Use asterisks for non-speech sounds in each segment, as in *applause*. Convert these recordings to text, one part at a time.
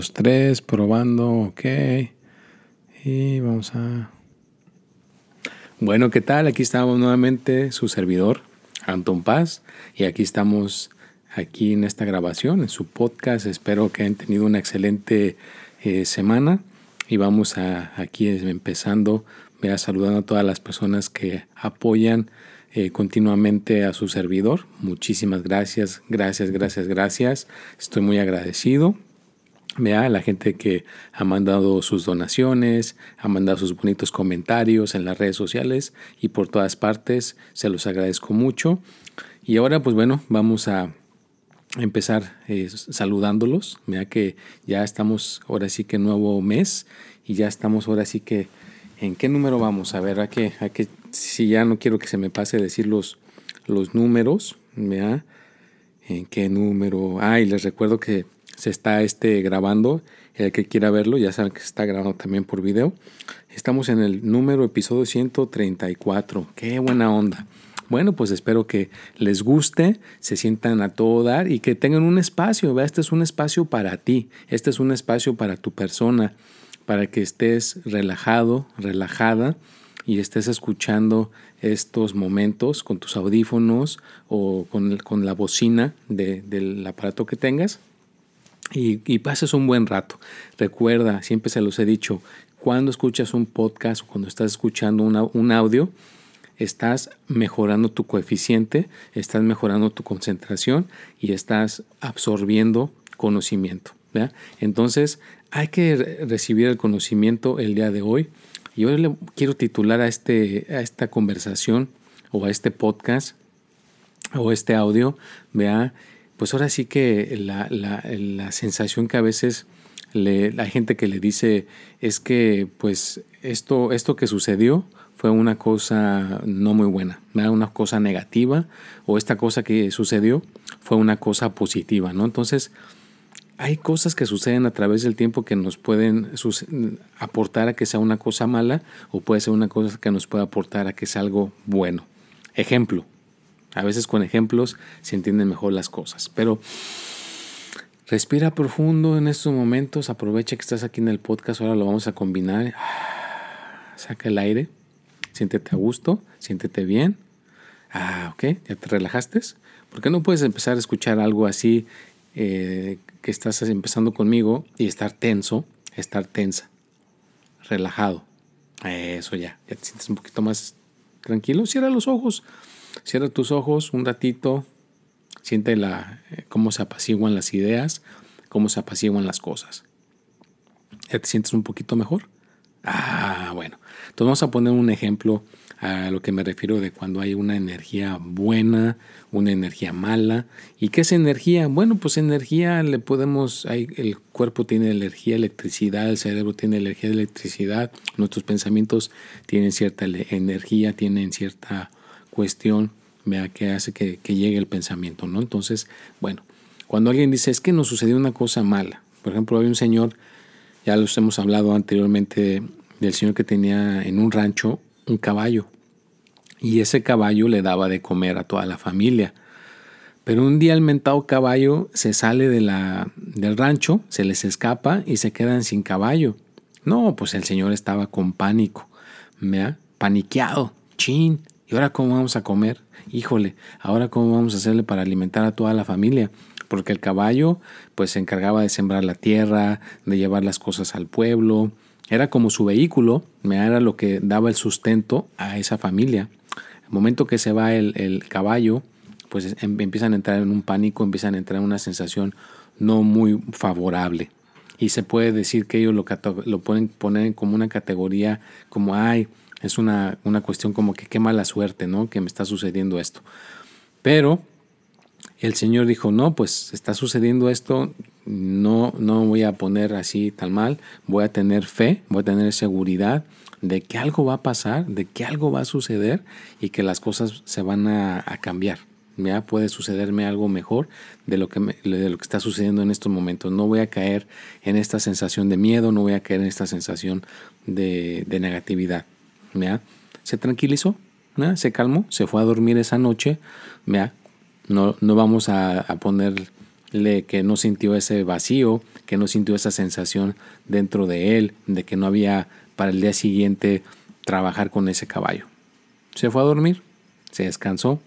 1, 2, 3, probando, ok. Y vamos a... Bueno, ¿qué tal? Aquí estamos nuevamente, su servidor, Anton Paz, y aquí estamos, aquí en esta grabación, en su podcast. Espero que hayan tenido una excelente eh, semana y vamos a aquí empezando, vea, saludando a todas las personas que apoyan eh, continuamente a su servidor. Muchísimas gracias, gracias, gracias, gracias. Estoy muy agradecido. Vea, la gente que ha mandado sus donaciones, ha mandado sus bonitos comentarios en las redes sociales y por todas partes, se los agradezco mucho. Y ahora, pues bueno, vamos a empezar eh, saludándolos. Vea que ya estamos ahora sí que nuevo mes y ya estamos ahora sí que ¿En qué número vamos? A ver, a que, a que si ya no quiero que se me pase decir los, los números, ¿vea? ¿En qué número? Ah, y les recuerdo que se está este grabando. El que quiera verlo, ya saben que se está grabando también por video. Estamos en el número episodio 134. Qué buena onda. Bueno, pues espero que les guste, se sientan a todo dar y que tengan un espacio. ¿vea? Este es un espacio para ti. Este es un espacio para tu persona para que estés relajado, relajada y estés escuchando estos momentos con tus audífonos o con, con la bocina del aparato que tengas y, pases un buen rato. Recuerda, siempre se los he dicho, cuando escuchas un podcast o cuando estás escuchando un audio, estás mejorando tu coeficiente, estás mejorando tu concentración y estás absorbiendo conocimiento. Entonces, hay que recibir el conocimiento el día de hoy. Y hoy le quiero titular a, este, a esta conversación o a este podcast o este audio, vea, pues ahora sí que la, la, la sensación que a veces le, la gente que le dice es que pues esto, esto que sucedió fue una cosa no muy buena, una cosa negativa, o esta cosa que sucedió fue una cosa positiva, ¿no? Entonces, hay cosas que suceden a través del tiempo que nos pueden aportar a que sea una cosa mala o puede ser una cosa que nos puede aportar a que sea algo bueno. Ejemplo. A veces con ejemplos se entienden mejor las cosas. Pero respira profundo en estos momentos. Aprovecha que estás aquí en el podcast. Ahora lo vamos a combinar. Saca el aire. Siéntete a gusto. Siéntete bien. Ah, ok. ¿Ya te relajaste? ¿Por qué no puedes empezar a escuchar algo así eh, que estás empezando conmigo y estar tenso, estar tensa, relajado. Eso ya, ya te sientes un poquito más tranquilo. Cierra los ojos, cierra tus ojos un ratito, siente la, eh, cómo se apaciguan las ideas, cómo se apaciguan las cosas. ¿Ya te sientes un poquito mejor? Ah, bueno. Entonces vamos a poner un ejemplo a lo que me refiero de cuando hay una energía buena, una energía mala. ¿Y qué es energía? Bueno, pues energía le podemos, hay, el cuerpo tiene energía, electricidad, el cerebro tiene energía, electricidad, nuestros pensamientos tienen cierta energía, tienen cierta cuestión vea, que hace que, llegue el pensamiento, ¿no? Entonces, bueno, cuando alguien dice es que nos sucedió una cosa mala, por ejemplo, hay un señor, ya los hemos hablado anteriormente del señor que tenía en un rancho un caballo. Y ese caballo le daba de comer a toda la familia. Pero un día el mentado caballo se sale de la, del rancho, se les escapa y se quedan sin caballo. No, pues el señor estaba con pánico, ha paniqueado, chin. ¿Y ahora cómo vamos a comer? Híjole, ahora cómo vamos a hacerle para alimentar a toda la familia porque el caballo pues se encargaba de sembrar la tierra, de llevar las cosas al pueblo, era como su vehículo, era lo que daba el sustento a esa familia. El momento que se va el, caballo, pues em, empiezan a entrar en un pánico, empiezan a entrar en una sensación no muy favorable. Y se puede decir que ellos lo, lo pueden poner como una categoría como, ay, es una, una cuestión como que qué mala suerte, ¿no? Que me está sucediendo esto. Pero el Señor dijo, no, pues está sucediendo esto, no, no voy a poner así tan mal, voy a tener fe, voy a tener seguridad de que algo va a pasar, de que algo va a suceder y que las cosas se van a, cambiar. Ya puede sucederme algo mejor de lo, que de lo que está sucediendo en estos momentos. No voy a caer en esta sensación de miedo, no voy a caer en esta sensación de, negatividad. ¿ya? Se tranquilizó, se calmó, se fue a dormir esa noche. ¿ya? No, no vamos a, a poner que no sintió ese vacío, que no sintió esa sensación dentro de él, de que no había para el día siguiente trabajar con ese caballo. Se fue a dormir, se descansó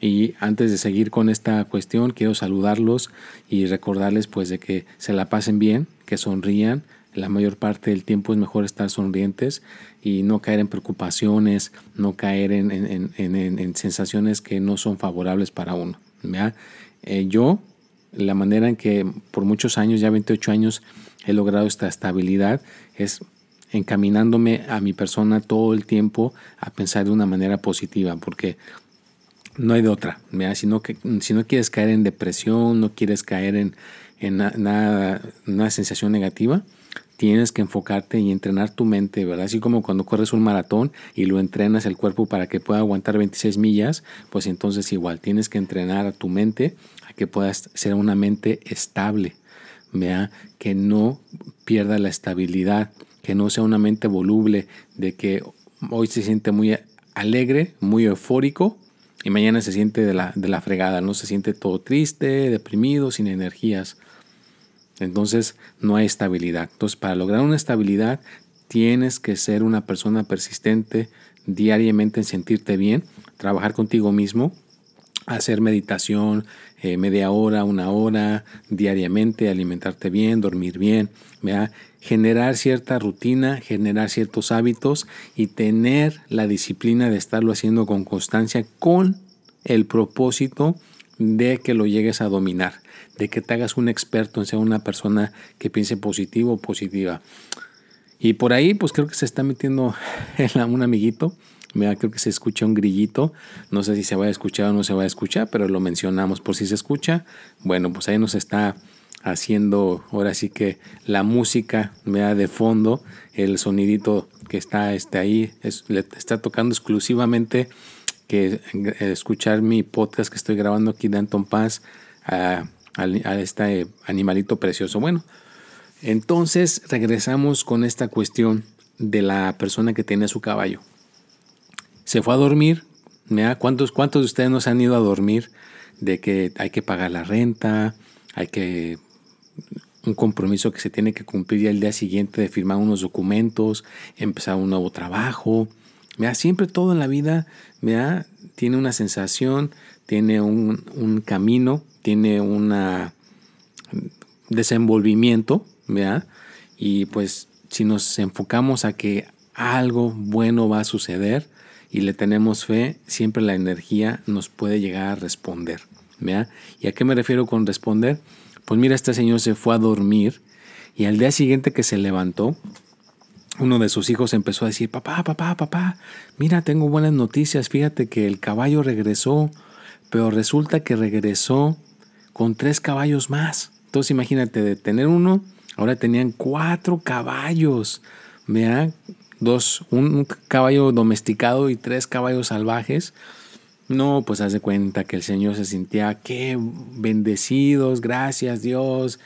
y antes de seguir con esta cuestión quiero saludarlos y recordarles pues de que se la pasen bien, que sonrían, la mayor parte del tiempo es mejor estar sonrientes y no caer en preocupaciones, no caer en, sensaciones que no son favorables para uno. Eh, yo, la manera en que por muchos años, ya 28 años, he logrado esta estabilidad es encaminándome a mi persona todo el tiempo a pensar de una manera positiva, porque no hay de otra. Si, no, si no quieres caer en depresión, no quieres caer en, en nada, una sensación negativa, tienes que enfocarte y entrenar tu mente, ¿verdad? Así como cuando corres un maratón y lo entrenas el cuerpo para que pueda aguantar 26 millas, pues entonces igual tienes que entrenar a tu mente a que puedas ser una mente estable, ¿vea? Que no pierda la estabilidad, que no sea una mente voluble, de que hoy se siente muy alegre, muy eufórico y mañana se siente de la, de la fregada, no se siente todo triste, deprimido, sin energías. Entonces no hay estabilidad. Entonces para lograr una estabilidad tienes que ser una persona persistente diariamente en sentirte bien, trabajar contigo mismo, hacer meditación eh, media hora, una hora diariamente, alimentarte bien, dormir bien, generar cierta rutina, generar ciertos hábitos y tener la disciplina de estarlo haciendo con constancia con el propósito de que lo llegues a dominar de que te hagas un experto en ser una persona que piense positivo o positiva. Y por ahí, pues creo que se está metiendo *laughs* un amiguito. Mira, creo que se escucha un grillito. No sé si se va a escuchar o no se va a escuchar, pero lo mencionamos por si se escucha. Bueno, pues ahí nos está haciendo ahora sí que la música da de fondo, el sonidito que está este, ahí, le está tocando exclusivamente que eh, escuchar mi podcast que estoy grabando aquí de Anton Paz a este animalito precioso. Bueno, entonces regresamos con esta cuestión de la persona que tiene su caballo. Se fue a dormir. ¿Cuántos, ¿Cuántos de ustedes nos han ido a dormir de que hay que pagar la renta, hay que un compromiso que se tiene que cumplir ya el día siguiente de firmar unos documentos, empezar un nuevo trabajo? Siempre todo en la vida tiene una sensación, tiene un, un camino tiene un desenvolvimiento, ¿verdad? Y pues si nos enfocamos a que algo bueno va a suceder y le tenemos fe, siempre la energía nos puede llegar a responder, ¿verdad? ¿Y a qué me refiero con responder? Pues mira, este señor se fue a dormir y al día siguiente que se levantó, uno de sus hijos empezó a decir, papá, papá, papá, mira, tengo buenas noticias, fíjate que el caballo regresó, pero resulta que regresó con tres caballos más. Entonces imagínate, de tener uno, ahora tenían cuatro caballos. Vean, dos, un, caballo domesticado y tres caballos salvajes. No, pues haz de cuenta que el Señor se sentía, qué bendecidos, gracias Dios.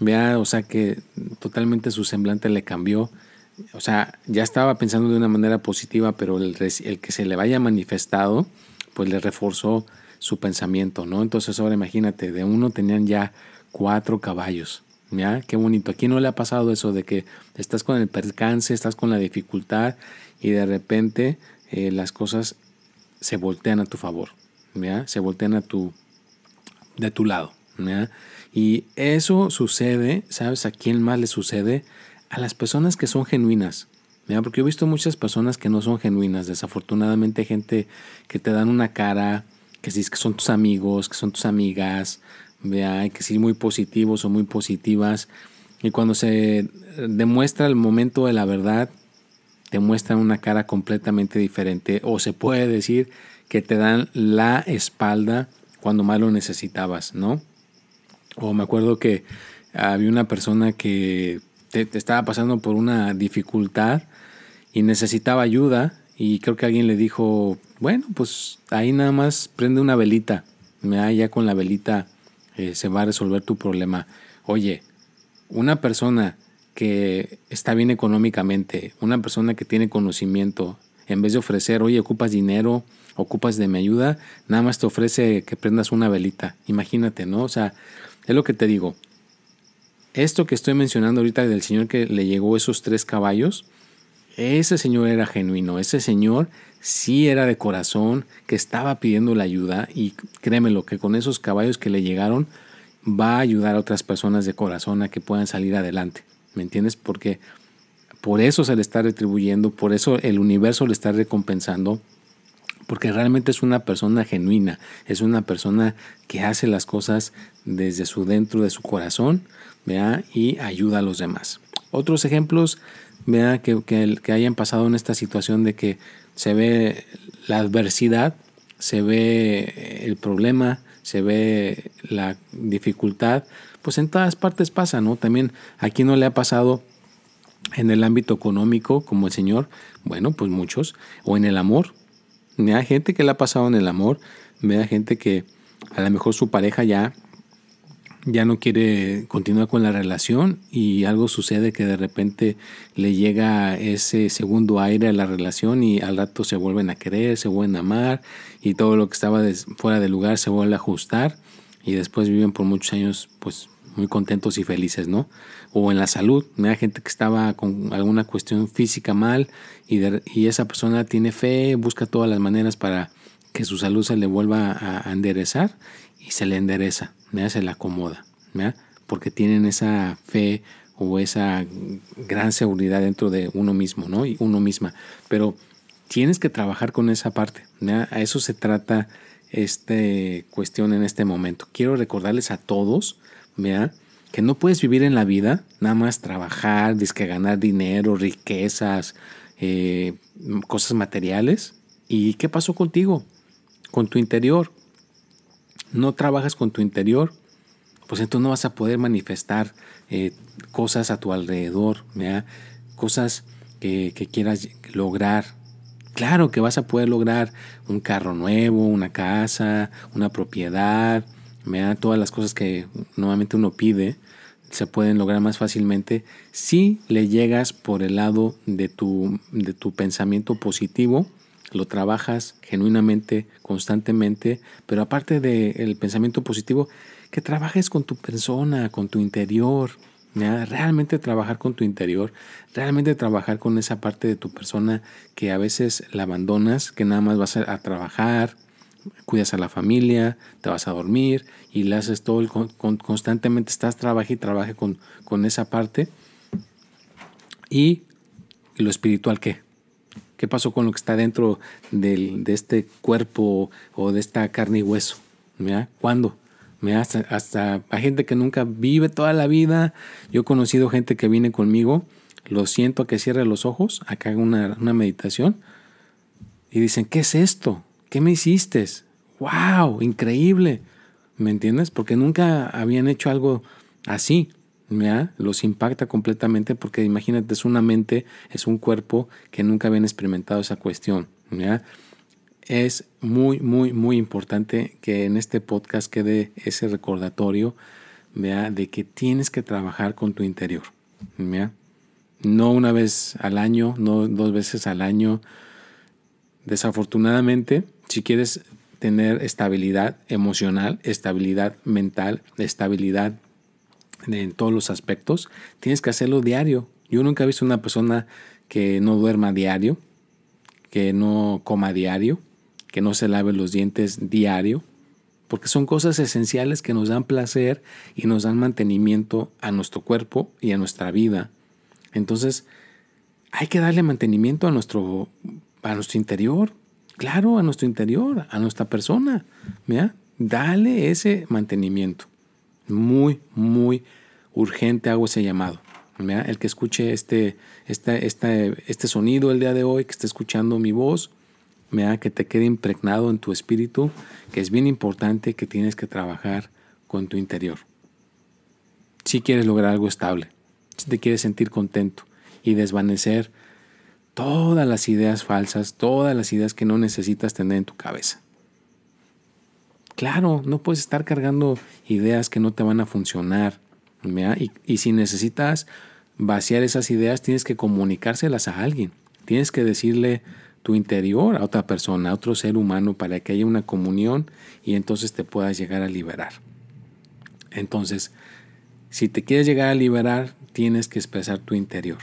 Vea, o sea que totalmente su semblante le cambió. O sea, ya estaba pensando de una manera positiva, pero el, el que se le vaya manifestado, pues le reforzó su pensamiento, ¿no? Entonces ahora imagínate, de uno tenían ya cuatro caballos. ¿Ya? Qué bonito. Aquí no le ha pasado eso de que estás con el percance, estás con la dificultad y de repente eh, las cosas se voltean a tu favor. ¿ya? Se voltean a tu, de tu lado. ¿ya? Y eso sucede, ¿sabes a quién más le sucede? A las personas que son genuinas. ¿ya? Porque he visto muchas personas que no son genuinas. Desafortunadamente gente que te dan una cara, que si que son tus amigos, que son tus amigas, ¿vea? que si muy positivos o muy positivas. Y cuando se demuestra el momento de la verdad, te muestran una cara completamente diferente. O se puede decir que te dan la espalda cuando más lo necesitabas, ¿no? O me acuerdo que había una persona que te estaba pasando por una dificultad y necesitaba ayuda y creo que alguien le dijo, bueno, pues ahí nada más prende una velita. Ya con la velita eh, se va a resolver tu problema. Oye, una persona que está bien económicamente, una persona que tiene conocimiento, en vez de ofrecer, oye, ocupas dinero, ocupas de mi ayuda, nada más te ofrece que prendas una velita. Imagínate, ¿no? O sea, Es lo que te digo. Esto que estoy mencionando ahorita del señor que le llegó esos tres caballos, ese señor era genuino, ese señor sí era de corazón, que estaba pidiendo la ayuda y créemelo que con esos caballos que le llegaron va a ayudar a otras personas de corazón a que puedan salir adelante. ¿Me entiendes? Porque por eso se le está retribuyendo, por eso el universo le está recompensando, porque realmente es una persona genuina, es una persona que hace las cosas desde su dentro de su corazón y ayuda a los demás. Otros ejemplos vea que, que, hayan pasado en esta situación de que se ve la adversidad, se ve el problema, se ve la dificultad, pues en todas partes pasa, ¿no? También aquí no le ha pasado en el ámbito económico como el Señor, bueno, pues muchos, o en el amor. Hay gente que le ha pasado en el amor, vea gente que a lo mejor su pareja ya ya no quiere continuar con la relación y algo sucede que de repente le llega ese segundo aire a la relación y al rato se vuelven a querer, se vuelven a amar y todo lo que estaba fuera de lugar se vuelve a ajustar y después viven por muchos años pues muy contentos y felices, ¿no? O en la salud, me da gente que estaba con alguna cuestión física mal y, y esa persona tiene fe, busca todas las maneras para que su salud se le vuelva a enderezar y se le endereza se la acomoda, porque tienen esa fe o esa gran seguridad dentro de uno mismo, ¿no? Y uno misma. Pero tienes que trabajar con esa parte. A eso se trata esta cuestión en este momento. Quiero recordarles a todos, que no puedes vivir en la vida nada más trabajar, que ganar dinero, riquezas, eh, cosas materiales. ¿Y qué pasó contigo? Con tu interior no trabajas con tu interior, pues entonces no vas a poder manifestar eh, cosas a tu alrededor, cosas que, quieras lograr. Claro que vas a poder lograr un carro nuevo, una casa, una propiedad, todas las cosas que normalmente uno pide se pueden lograr más fácilmente si le llegas por el lado de tu, de tu pensamiento positivo lo trabajas genuinamente, constantemente, pero aparte del pensamiento positivo, que trabajes con tu persona, con tu interior, realmente trabajar con tu interior, realmente trabajar con esa parte de tu persona que a veces la abandonas, que nada más vas a, trabajar, cuidas a la familia, te vas a dormir y le haces todo, el, constantemente estás trabaja y trabaja con, con esa parte. ¿Y lo espiritual qué? ¿Qué pasó con lo que está dentro de este cuerpo o de esta carne y hueso? ¿Mira? ¿Cuándo? Hasta, hasta hay gente que nunca vive toda la vida. Yo he conocido gente que viene conmigo, lo siento a que cierre los ojos, a que haga una, una meditación y dicen, ¿qué es esto? ¿Qué me hiciste? ¡Wow! Increíble. ¿Me entiendes? Porque nunca habían hecho algo así los impacta completamente porque imagínate, es una mente, es un cuerpo que nunca habían experimentado esa cuestión. Es muy, muy, muy importante que en este podcast quede ese recordatorio de que tienes que trabajar con tu interior. No una vez al año, no dos veces al año. Desafortunadamente, si quieres tener estabilidad emocional, estabilidad mental, estabilidad en todos los aspectos, tienes que hacerlo diario. Yo nunca he visto una persona que no duerma diario, que no coma diario, que no se lave los dientes diario, porque son cosas esenciales que nos dan placer y nos dan mantenimiento a nuestro cuerpo y a nuestra vida. Entonces, hay que darle mantenimiento a nuestro, a nuestro interior, claro, a nuestro interior, a nuestra persona. ¿ya? Dale ese mantenimiento muy, muy urgente hago ese llamado. El que escuche este, este, este sonido el día de hoy, que esté escuchando mi voz, que te quede impregnado en tu espíritu, que es bien importante que tienes que trabajar con tu interior. Si quieres lograr algo estable, si te quieres sentir contento y desvanecer todas las ideas falsas, todas las ideas que no necesitas tener en tu cabeza. Claro, no puedes estar cargando ideas que no te van a funcionar. Y, y, si necesitas vaciar esas ideas, tienes que comunicárselas a alguien. Tienes que decirle tu interior a otra persona, a otro ser humano, para que haya una comunión y entonces te puedas llegar a liberar. Entonces, si te quieres llegar a liberar, tienes que expresar tu interior.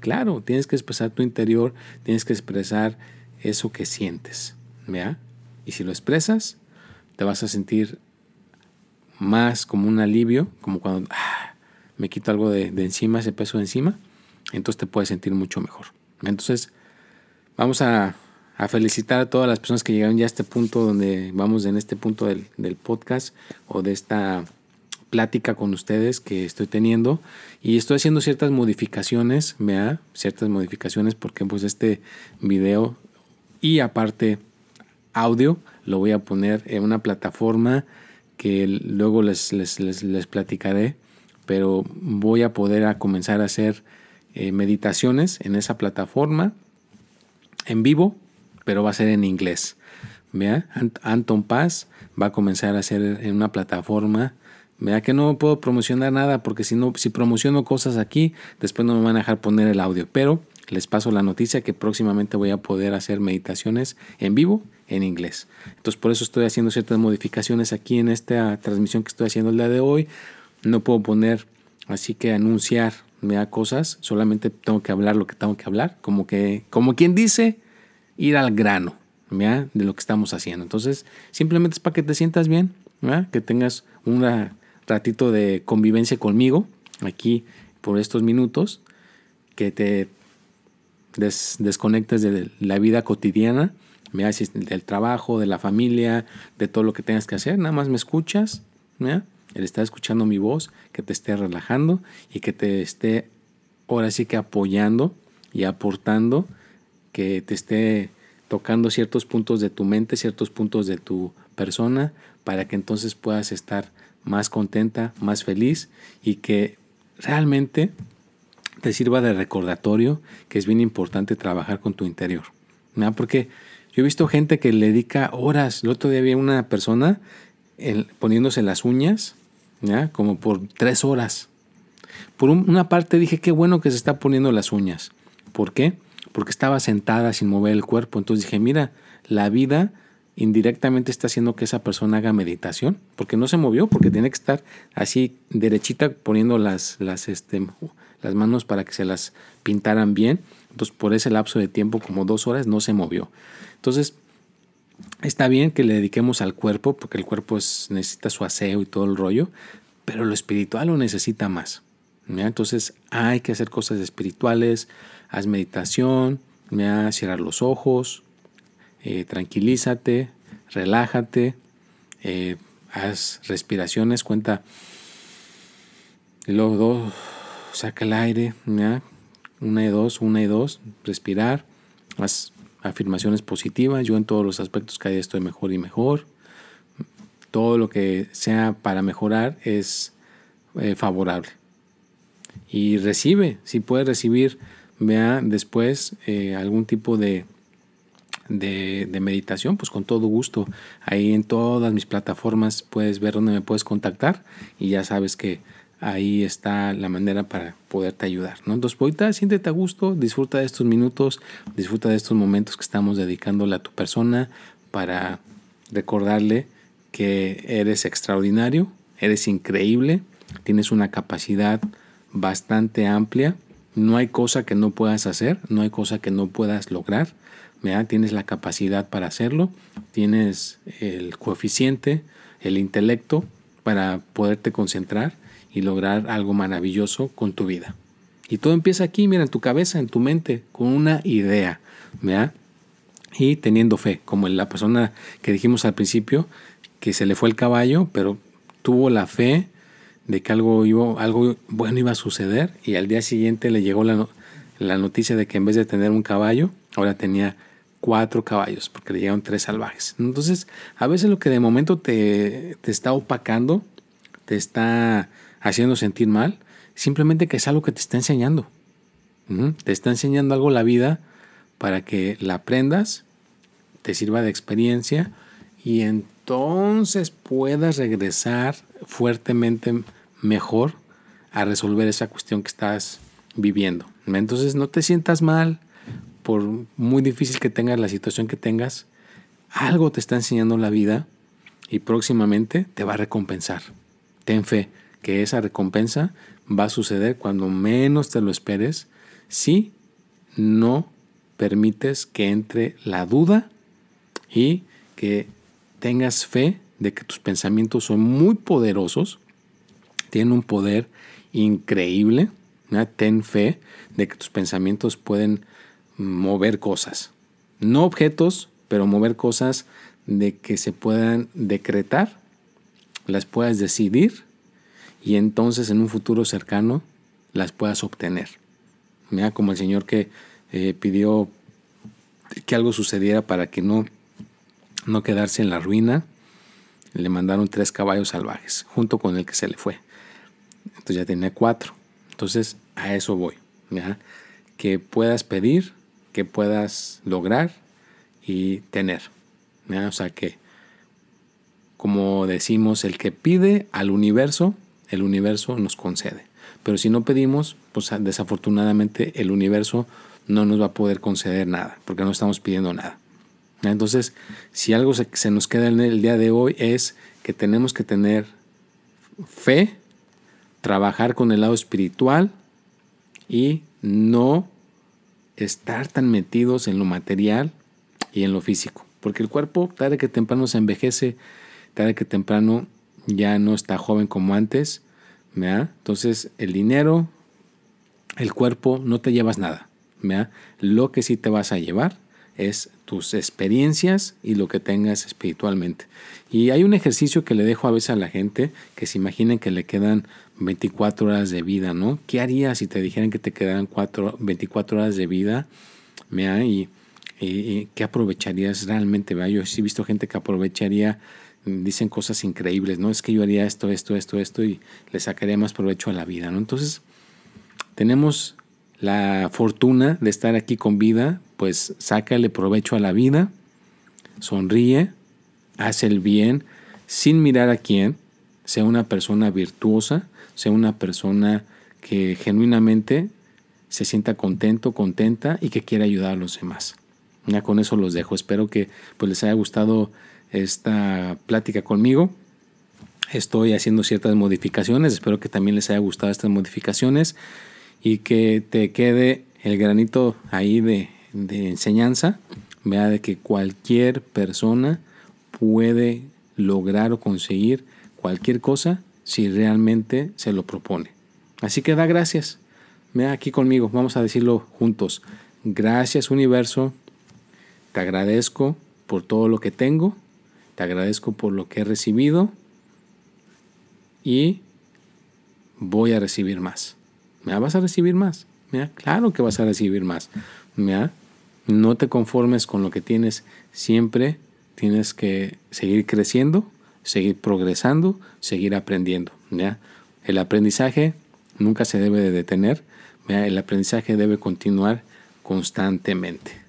Claro, tienes que expresar tu interior, tienes que expresar eso que sientes. Y si lo expresas, te vas a sentir más como un alivio, como cuando ah, me quito algo de, encima, ese peso de encima, entonces te puedes sentir mucho mejor. Entonces, vamos a, felicitar a todas las personas que llegaron ya a este punto donde vamos en este punto del, del podcast o de esta plática con ustedes que estoy teniendo y estoy haciendo ciertas modificaciones, vea, ciertas modificaciones porque pues este video y aparte audio lo voy a poner en una plataforma que luego les, les, les, platicaré, pero voy a poder comenzar a hacer eh, meditaciones en esa plataforma en vivo, pero va a ser en inglés. Vea, Anton Paz va a comenzar a hacer en una plataforma Vea que no puedo promocionar nada porque si no, si promociono cosas aquí, después no me van a dejar poner el audio. Pero les paso la noticia que próximamente voy a poder hacer meditaciones en vivo en inglés. Entonces por eso estoy haciendo ciertas modificaciones aquí en esta transmisión que estoy haciendo el día de hoy. No puedo poner así que anunciar da cosas, solamente tengo que hablar lo que tengo que hablar, como que como quien dice ir al grano, de lo que estamos haciendo. Entonces, simplemente es para que te sientas bien, que tengas una ratito de convivencia conmigo aquí por estos minutos, que te desconectes de la vida cotidiana, me haces del trabajo, de la familia, de todo lo que tengas que hacer, nada más me escuchas, el estar escuchando mi voz, que te esté relajando y que te esté ahora sí que apoyando y aportando, que te esté tocando ciertos puntos de tu mente, ciertos puntos de tu persona, para que entonces puedas estar más contenta, más feliz y que realmente te sirva de recordatorio que es bien importante trabajar con tu interior. ¿no? Porque yo he visto gente que le dedica horas. El otro día había una persona poniéndose las uñas, ¿ya? como por tres horas. Por una parte dije, qué bueno que se está poniendo las uñas. ¿Por qué? Porque estaba sentada sin mover el cuerpo. Entonces dije, mira, la vida indirectamente está haciendo que esa persona haga meditación, porque no se movió, porque tiene que estar así derechita poniendo las, este, las manos para que se las pintaran bien. Entonces, por ese lapso de tiempo, como dos horas, no se movió. Entonces, está bien que le dediquemos al cuerpo, porque el cuerpo necesita su aseo y todo el rollo, pero lo espiritual lo necesita más. Entonces, hay que hacer cosas espirituales, haz meditación, me cerrar los ojos, eh, tranquilízate, relájate, eh, haz respiraciones, cuenta, luego dos, saca el aire, una y dos, una y dos, respirar, haz afirmaciones positivas, yo en todos los aspectos cada día estoy mejor y mejor, todo lo que sea para mejorar es eh, favorable. Y recibe, si puedes recibir, vea después algún tipo de de, meditación, pues con todo gusto. Ahí en todas mis plataformas puedes ver dónde me puedes contactar y ya sabes que ahí está la manera para poderte ayudar. ¿no? Entonces, ahorita siéntete a gusto, disfruta de estos minutos, disfruta de estos momentos que estamos dedicándole a tu persona para recordarle que eres extraordinario, eres increíble, tienes una capacidad bastante amplia, no hay cosa que no puedas hacer, no hay cosa que no puedas lograr Tienes la capacidad para hacerlo, tienes el coeficiente, el intelecto para poderte concentrar y lograr algo maravilloso con tu vida. Y todo empieza aquí, mira, en tu cabeza, en tu mente, con una idea, Y teniendo fe, como la persona que dijimos al principio, que se le fue el caballo, pero tuvo la fe de que algo, iba, algo bueno iba a suceder y al día siguiente le llegó la, la noticia de que en vez de tener un caballo, ahora tenía cuatro caballos, porque le llegaron tres salvajes. Entonces, a veces lo que de momento te, está opacando, te está haciendo sentir mal, simplemente que es algo que te está enseñando. Te está enseñando algo la vida para que la aprendas, te sirva de experiencia y entonces puedas regresar fuertemente mejor a resolver esa cuestión que estás viviendo. Entonces no te sientas mal, por muy difícil que tengas la situación que tengas, algo te está enseñando la vida y próximamente te va a recompensar. ten fe que esa recompensa va a suceder cuando menos te lo esperes si no permites que entre la duda y que tengas fe de que tus pensamientos son muy poderosos, tienen un poder increíble. Ten fe de que tus pensamientos pueden mover cosas. No objetos, pero mover cosas de que se puedan decretar, las puedas decidir y entonces en un futuro cercano las puedas obtener. Mira, como el Señor que eh, pidió que algo sucediera para que no, no quedarse en la ruina, le mandaron tres caballos salvajes, junto con el que se le fue. Entonces ya tenía cuatro. Entonces a eso voy. Que puedas pedir, que puedas lograr y tener. O sea que, como decimos, el que pide al universo, el universo nos concede. Pero si no pedimos, pues desafortunadamente el universo no nos va a poder conceder nada, porque no estamos pidiendo nada. Entonces, si algo se, nos queda en el día de hoy es que tenemos que tener fe, trabajar con el lado espiritual y no estar tan metidos en lo material y en lo físico. Porque el cuerpo tarde que temprano se envejece, tarde que temprano ya no está joven como antes. Entonces el dinero, el cuerpo, no te llevas nada. Lo que sí te vas a llevar es tus experiencias y lo que tengas espiritualmente. Y hay un ejercicio que le dejo a veces a la gente que se imaginen que le quedan 24 horas de vida, ¿no? ¿Qué harías si te dijeran que te quedan 4, 24 horas de vida? Y, y, ¿qué aprovecharías realmente? Yo sí he visto gente que aprovecharía, dicen cosas increíbles, ¿no? Es que yo haría esto, esto, esto, esto y le sacaría más provecho a la vida, ¿no? Entonces, tenemos la fortuna de estar aquí con vida, pues sácale provecho a la vida, sonríe, haz el bien sin mirar a quién, sea una persona virtuosa, sea una persona que genuinamente se sienta contento, contenta y que quiera ayudar a los demás. Ya con eso los dejo. Espero que pues, les haya gustado esta plática conmigo. Estoy haciendo ciertas modificaciones. Espero que también les haya gustado estas modificaciones y que te quede el granito ahí de, de enseñanza. Vea de que cualquier persona puede lograr o conseguir cualquier cosa si realmente se lo propone. Así que da gracias. Vea aquí conmigo, vamos a decirlo juntos. Gracias universo, te agradezco por todo lo que tengo, te agradezco por lo que he recibido y voy a recibir más. ¿Me vas a recibir más? ¿Mira? Claro que vas a recibir más. No te conformes con lo que tienes, siempre tienes que seguir creciendo seguir progresando, seguir aprendiendo. El aprendizaje nunca se debe de detener, el aprendizaje debe continuar constantemente.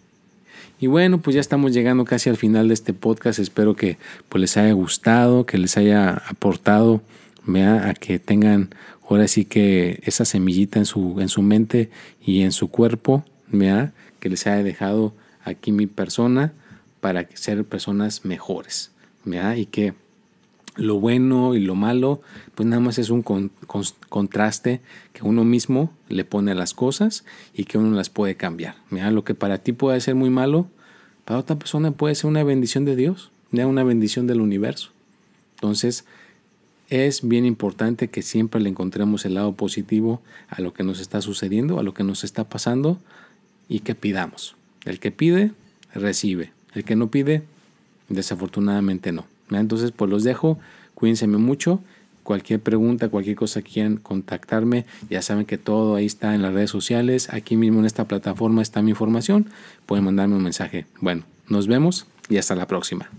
Y bueno, pues ya estamos llegando casi al final de este podcast. Espero que pues, les haya gustado, que les haya aportado a que tengan ahora sí que esa semillita en su, en su mente y en su cuerpo, ¿vea? que les haya dejado aquí mi persona para ser personas mejores. ¿vea? Y que lo bueno y lo malo, pues nada más es un contraste que uno mismo le pone a las cosas y que uno las puede cambiar. Mira, lo que para ti puede ser muy malo, para otra persona puede ser una bendición de Dios, una bendición del universo. Entonces, es bien importante que siempre le encontremos el lado positivo a lo que nos está sucediendo, a lo que nos está pasando y que pidamos. El que pide, recibe. El que no pide, desafortunadamente no. Entonces, pues los dejo. Cuídense mucho. Cualquier pregunta, cualquier cosa que quieran contactarme, ya saben que todo ahí está en las redes sociales. Aquí mismo en esta plataforma está mi información. Pueden mandarme un mensaje. Bueno, nos vemos y hasta la próxima.